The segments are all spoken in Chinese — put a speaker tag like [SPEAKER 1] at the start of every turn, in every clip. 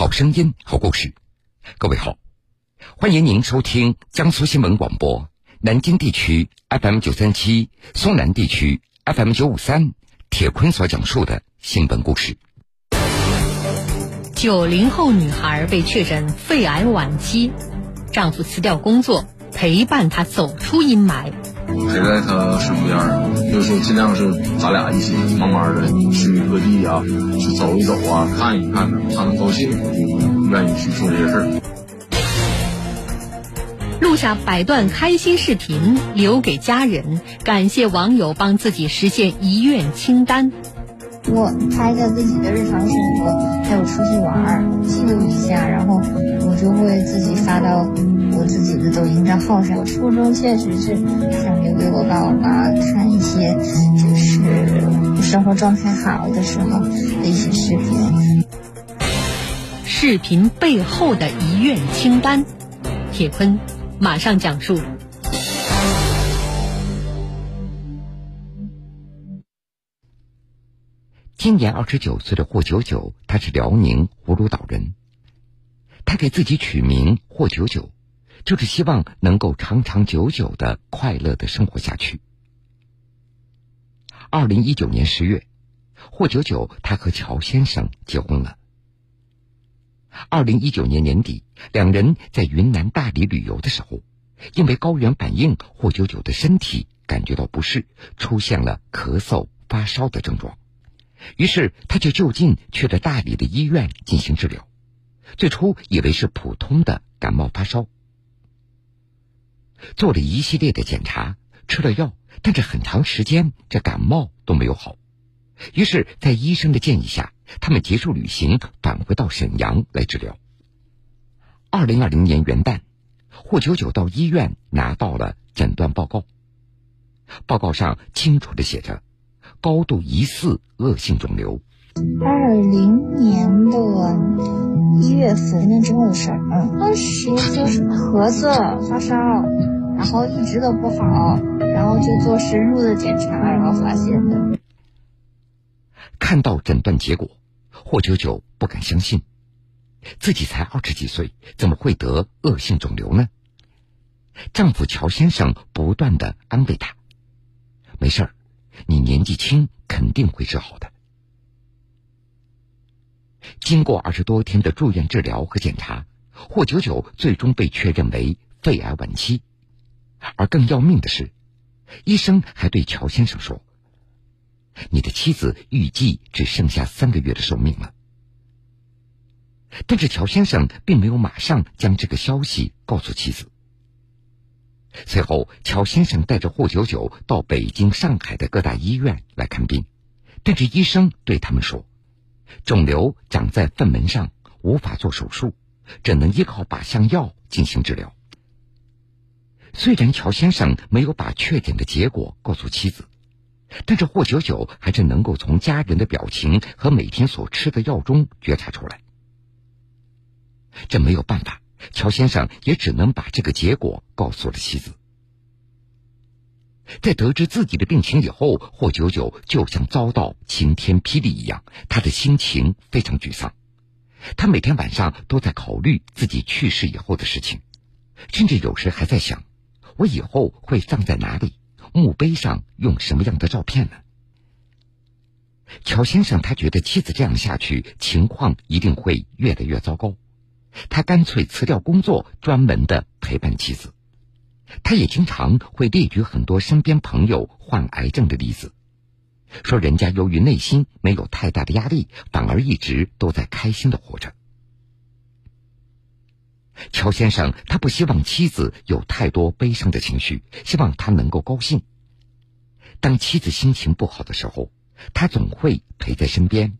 [SPEAKER 1] 好声音，好故事。各位好，欢迎您收听江苏新闻广播南京地区 FM 九三七、松南地区 FM 九五三。铁坤所讲述的新闻故事：
[SPEAKER 2] 九零后女孩被确诊肺癌晚期，丈夫辞掉工作陪伴她走出阴霾。
[SPEAKER 3] 陪在他身边，就是说尽量是咱俩一起慢慢的去各地啊，去走一走啊，看一看呢，他能高兴，就愿意去做这些事儿。
[SPEAKER 2] 录下百段开心视频留给家人，感谢网友帮自己实现遗愿清单。
[SPEAKER 4] 我拍下自己的日常生活，还有出去玩儿，记录一下，然后我就会自己发到我自己的抖音账号上。我初衷确实是想留给我爸我妈看一些，就是生活状态好的时候的一些视频。
[SPEAKER 2] 视频背后的遗愿清单，铁坤。马上讲述。
[SPEAKER 1] 今年二十九岁的霍九九，他是辽宁葫芦岛人。他给自己取名霍九九，就是希望能够长长久久的快乐的生活下去。二零一九年十月，霍九九他和乔先生结婚了。二零一九年年底，两人在云南大理旅游的时候，因为高原反应，霍九九的身体感觉到不适，出现了咳嗽、发烧的症状。于是他就就近去了大理的医院进行治疗。最初以为是普通的感冒发烧，做了一系列的检查，吃了药，但是很长时间这感冒都没有好。于是，在医生的建议下，他们结束旅行，返回到沈阳来治疗。二零二零年元旦，霍九九到医院拿到了诊断报告。报告上清楚的写着：高度疑似恶性肿瘤。
[SPEAKER 4] 二零年的一月份那之后的事，当时就是咳嗽、发烧，然后一直都不好，然后就做深入的检查，然后发现的。
[SPEAKER 1] 看到诊断结果，霍九九不敢相信，自己才二十几岁，怎么会得恶性肿瘤呢？丈夫乔先生不断的安慰她：“没事儿，你年纪轻，肯定会治好的。”经过二十多天的住院治疗和检查，霍九九最终被确认为肺癌晚期，而更要命的是，医生还对乔先生说。你的妻子预计只剩下三个月的寿命了，但是乔先生并没有马上将这个消息告诉妻子。随后，乔先生带着霍九九到北京、上海的各大医院来看病，但是医生对他们说，肿瘤长在粪门上，无法做手术，只能依靠靶向药进行治疗。虽然乔先生没有把确诊的结果告诉妻子。但是霍九九还是能够从家人的表情和每天所吃的药中觉察出来。这没有办法，乔先生也只能把这个结果告诉了妻子。在得知自己的病情以后，霍九九就像遭到晴天霹雳一样，他的心情非常沮丧。他每天晚上都在考虑自己去世以后的事情，甚至有时还在想：我以后会葬在哪里？墓碑上用什么样的照片呢？乔先生他觉得妻子这样下去，情况一定会越来越糟糕。他干脆辞掉工作，专门的陪伴妻子。他也经常会列举很多身边朋友患癌症的例子，说人家由于内心没有太大的压力，反而一直都在开心的活着。乔先生，他不希望妻子有太多悲伤的情绪，希望她能够高兴。当妻子心情不好的时候，他总会陪在身边，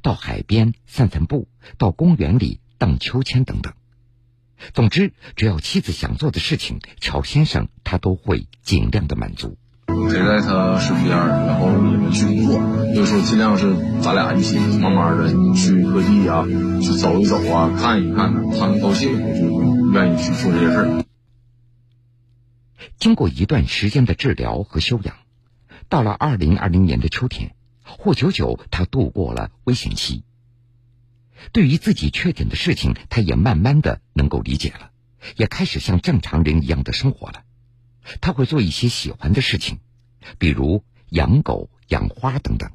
[SPEAKER 1] 到海边散散步，到公园里荡秋千等等。总之，只要妻子想做的事情，乔先生他都会尽量的满足。
[SPEAKER 3] 陪在他身边，然后也没去工作，就说尽量是咱俩一起慢慢的去各地啊，去走一走啊，看一看呢，他能高兴，愿意去做这些事儿。
[SPEAKER 1] 经过一段时间的治疗和休养，到了二零二零年的秋天，霍九九他度过了危险期。对于自己确诊的事情，他也慢慢的能够理解了，也开始像正常人一样的生活了。他会做一些喜欢的事情，比如养狗、养花等等。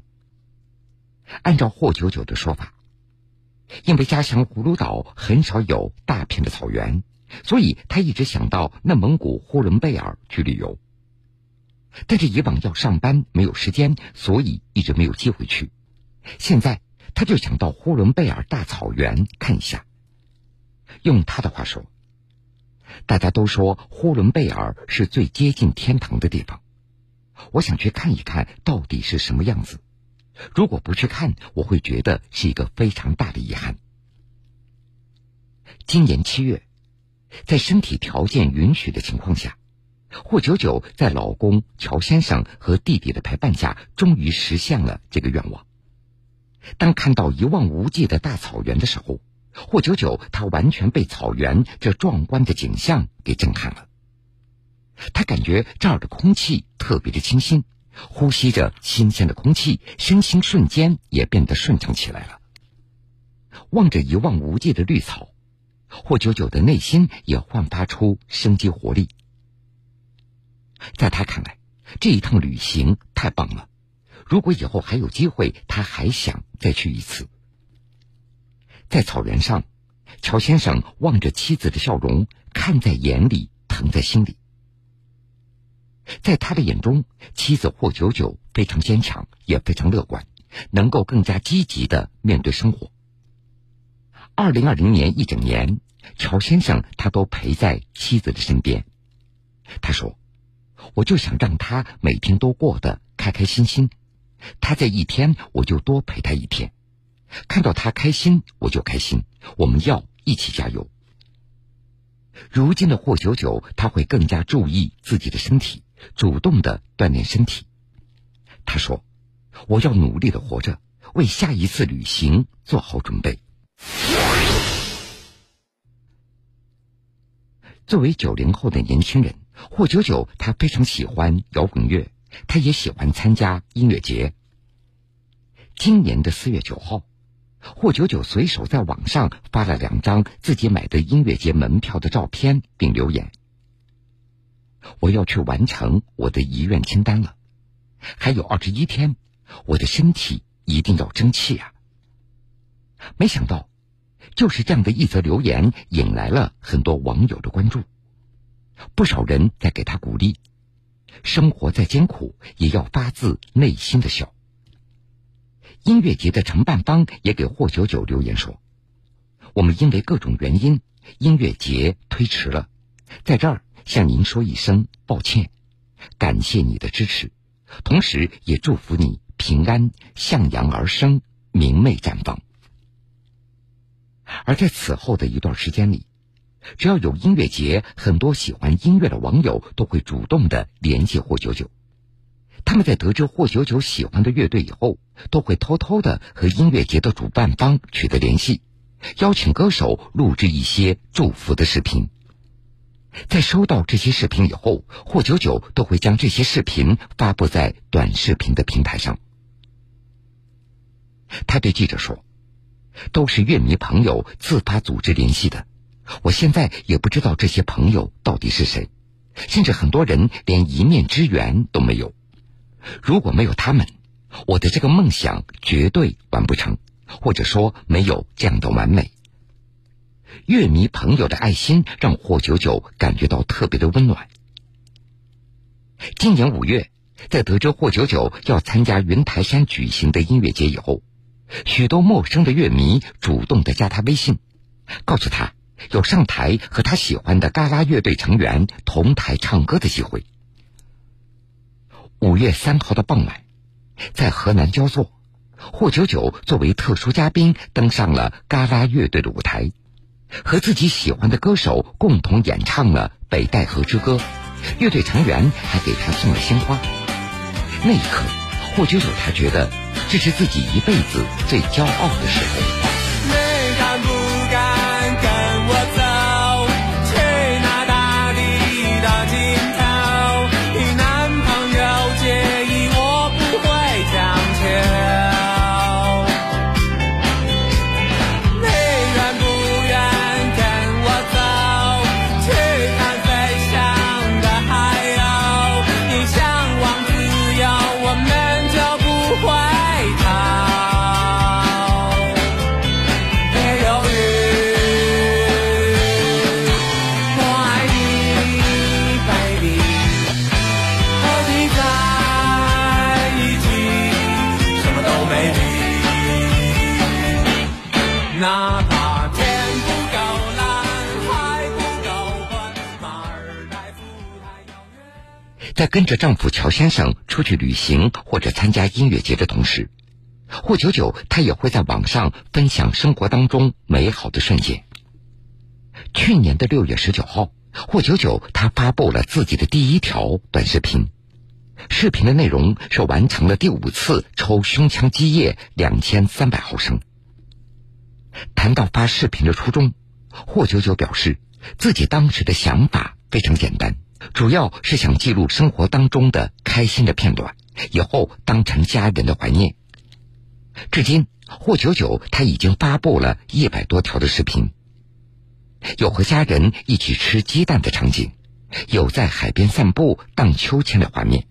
[SPEAKER 1] 按照霍九九的说法，因为家乡葫芦岛很少有大片的草原，所以他一直想到内蒙古呼伦贝尔去旅游。但是以往要上班没有时间，所以一直没有机会去。现在他就想到呼伦贝尔大草原看一下。用他的话说，大家都说呼伦贝尔是最接近天堂的地方，我想去看一看到底是什么样子。如果不去看，我会觉得是一个非常大的遗憾。今年七月，在身体条件允许的情况下。霍九九在老公乔先生和弟弟的陪伴下，终于实现了这个愿望。当看到一望无际的大草原的时候，霍九九他完全被草原这壮观的景象给震撼了。他感觉这儿的空气特别的清新，呼吸着新鲜的空气，身心瞬间也变得顺畅起来了。望着一望无际的绿草，霍九九的内心也焕发出生机活力。在他看来，这一趟旅行太棒了。如果以后还有机会，他还想再去一次。在草原上，乔先生望着妻子的笑容，看在眼里，疼在心里。在他的眼中，妻子霍九九非常坚强，也非常乐观，能够更加积极的面对生活。二零二零年一整年，乔先生他都陪在妻子的身边。他说。我就想让他每天都过得开开心心，他在一天我就多陪他一天，看到他开心我就开心，我们要一起加油。如今的霍九九他会更加注意自己的身体，主动的锻炼身体。他说：“我要努力的活着，为下一次旅行做好准备。”作为九零后的年轻人。霍九九他非常喜欢摇滚乐，他也喜欢参加音乐节。今年的四月九号，霍九九随手在网上发了两张自己买的音乐节门票的照片，并留言：“我要去完成我的遗愿清单了，还有二十一天，我的身体一定要争气啊！”没想到，就是这样的一则留言，引来了很多网友的关注。不少人在给他鼓励，生活再艰苦，也要发自内心的笑。音乐节的承办方也给霍九九留言说：“我们因为各种原因，音乐节推迟了，在这儿向您说一声抱歉，感谢你的支持，同时也祝福你平安向阳而生，明媚绽放。”而在此后的一段时间里。只要有音乐节，很多喜欢音乐的网友都会主动的联系霍九九。他们在得知霍九九喜欢的乐队以后，都会偷偷的和音乐节的主办方取得联系，邀请歌手录制一些祝福的视频。在收到这些视频以后，霍九九都会将这些视频发布在短视频的平台上。他对记者说：“都是乐迷朋友自发组织联系的。”我现在也不知道这些朋友到底是谁，甚至很多人连一面之缘都没有。如果没有他们，我的这个梦想绝对完不成，或者说没有这样的完美。乐迷朋友的爱心让霍九九感觉到特别的温暖。今年五月，在得知霍九九要参加云台山举行的音乐节以后，许多陌生的乐迷主动的加他微信，告诉他。有上台和他喜欢的嘎啦乐队成员同台唱歌的机会。五月三号的傍晚，在河南焦作，霍九九作为特殊嘉宾登上了嘎啦乐队的舞台，和自己喜欢的歌手共同演唱了《北戴河之歌》，乐队成员还给他送了鲜花。那一刻，霍九九他觉得这是自己一辈子最骄傲的时候。在跟着丈夫乔先生出去旅行或者参加音乐节的同时，霍九九她也会在网上分享生活当中美好的瞬间。去年的六月十九号，霍九九她发布了自己的第一条短视频。视频的内容是完成了第五次抽胸腔积液两千三百毫升。谈到发视频的初衷，霍九九表示，自己当时的想法非常简单，主要是想记录生活当中的开心的片段，以后当成家人的怀念。至今，霍九九他已经发布了一百多条的视频，有和家人一起吃鸡蛋的场景，有在海边散步荡秋千的画面。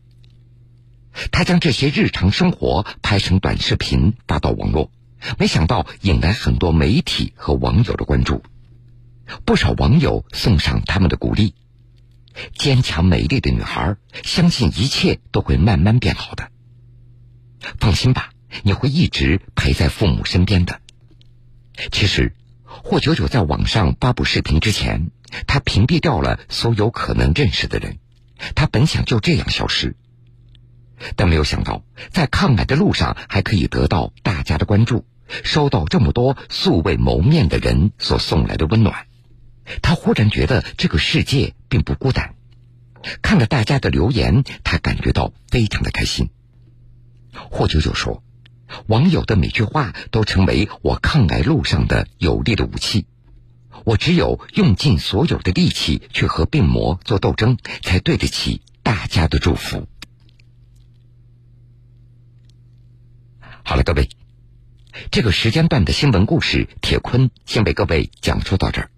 [SPEAKER 1] 他将这些日常生活拍成短视频发到网络，没想到引来很多媒体和网友的关注。不少网友送上他们的鼓励：“坚强美丽的女孩，相信一切都会慢慢变好的。放心吧，你会一直陪在父母身边的。”其实，霍九九在网上发布视频之前，他屏蔽掉了所有可能认识的人，他本想就这样消失。但没有想到，在抗癌的路上还可以得到大家的关注，收到这么多素未谋面的人所送来的温暖，他忽然觉得这个世界并不孤单。看了大家的留言，他感觉到非常的开心。霍九九说：“网友的每句话都成为我抗癌路上的有力的武器，我只有用尽所有的力气去和病魔做斗争，才对得起大家的祝福。”好了，各位，这个时间段的新闻故事，铁坤先为各位讲述到这儿。